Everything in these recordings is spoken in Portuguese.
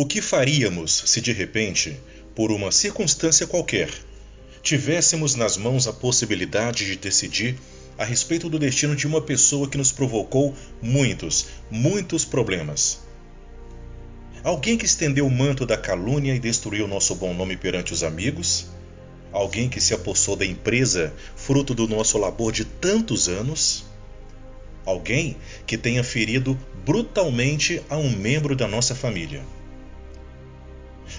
O que faríamos se de repente, por uma circunstância qualquer, tivéssemos nas mãos a possibilidade de decidir a respeito do destino de uma pessoa que nos provocou muitos, muitos problemas? Alguém que estendeu o manto da calúnia e destruiu nosso bom nome perante os amigos? Alguém que se apossou da empresa, fruto do nosso labor de tantos anos? Alguém que tenha ferido brutalmente a um membro da nossa família?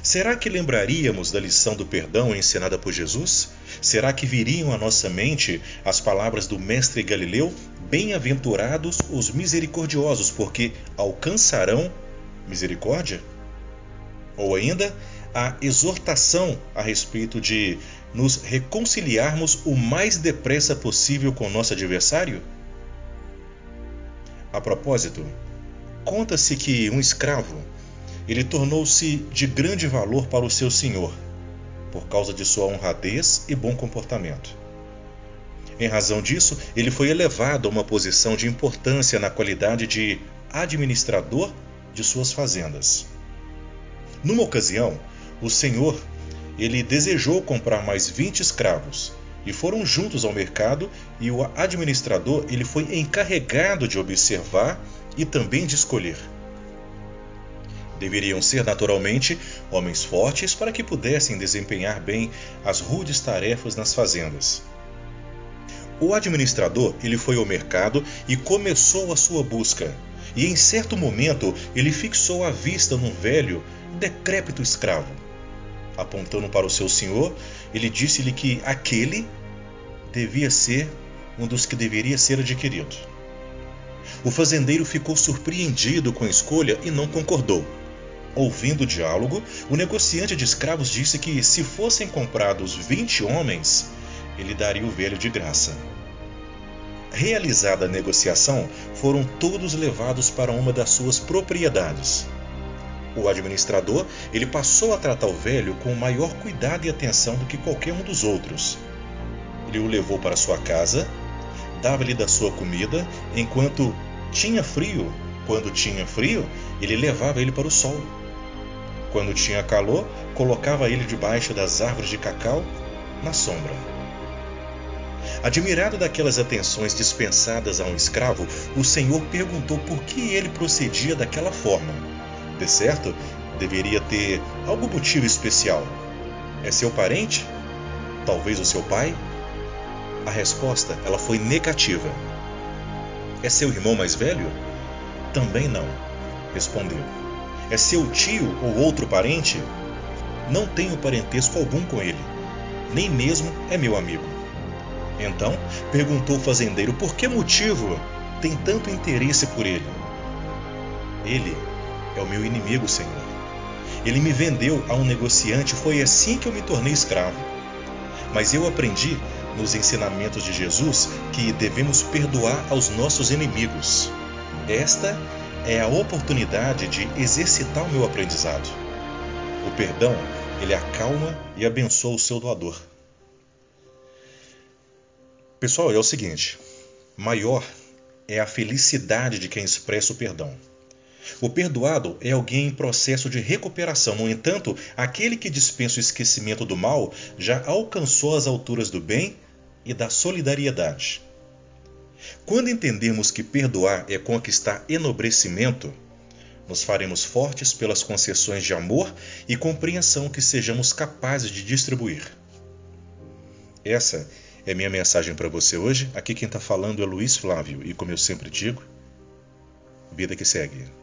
Será que lembraríamos da lição do perdão ensinada por Jesus? Será que viriam à nossa mente as palavras do Mestre Galileu? Bem-aventurados os misericordiosos, porque alcançarão misericórdia? Ou ainda, a exortação a respeito de nos reconciliarmos o mais depressa possível com nosso adversário? A propósito, conta-se que um escravo ele tornou-se de grande valor para o seu senhor, por causa de sua honradez e bom comportamento. Em razão disso, ele foi elevado a uma posição de importância na qualidade de administrador de suas fazendas. Numa ocasião, o senhor ele desejou comprar mais 20 escravos e foram juntos ao mercado e o administrador ele foi encarregado de observar e também de escolher. Deveriam ser naturalmente homens fortes para que pudessem desempenhar bem as rudes tarefas nas fazendas. O administrador ele foi ao mercado e começou a sua busca. E em certo momento ele fixou a vista num velho, decrépito escravo. Apontando para o seu senhor, ele disse-lhe que aquele devia ser um dos que deveria ser adquirido. O fazendeiro ficou surpreendido com a escolha e não concordou. Ouvindo o diálogo, o negociante de escravos disse que, se fossem comprados 20 homens, ele daria o velho de graça. Realizada a negociação, foram todos levados para uma das suas propriedades. O administrador ele passou a tratar o velho com maior cuidado e atenção do que qualquer um dos outros. Ele o levou para sua casa, dava-lhe da sua comida, enquanto tinha frio, quando tinha frio, ele levava ele para o sol. Quando tinha calor, colocava ele debaixo das árvores de cacau, na sombra. Admirado daquelas atenções dispensadas a um escravo, o Senhor perguntou por que ele procedia daquela forma. De certo, deveria ter algum motivo especial. É seu parente? Talvez o seu pai? A resposta ela foi negativa. É seu irmão mais velho? Também não, respondeu. É seu tio ou outro parente? Não tenho parentesco algum com ele, nem mesmo é meu amigo. Então perguntou o fazendeiro por que motivo tem tanto interesse por ele. Ele é o meu inimigo, Senhor. Ele me vendeu a um negociante, foi assim que eu me tornei escravo. Mas eu aprendi nos ensinamentos de Jesus que devemos perdoar aos nossos inimigos. Esta é a oportunidade de exercitar o meu aprendizado. O perdão, ele acalma e abençoa o seu doador. Pessoal, é o seguinte: maior é a felicidade de quem expressa o perdão. O perdoado é alguém em processo de recuperação. No entanto, aquele que dispensa o esquecimento do mal já alcançou as alturas do bem e da solidariedade. Quando entendermos que perdoar é conquistar enobrecimento, nos faremos fortes pelas concessões de amor e compreensão que sejamos capazes de distribuir. Essa é minha mensagem para você hoje. Aqui quem está falando é Luiz Flávio e, como eu sempre digo, vida que segue.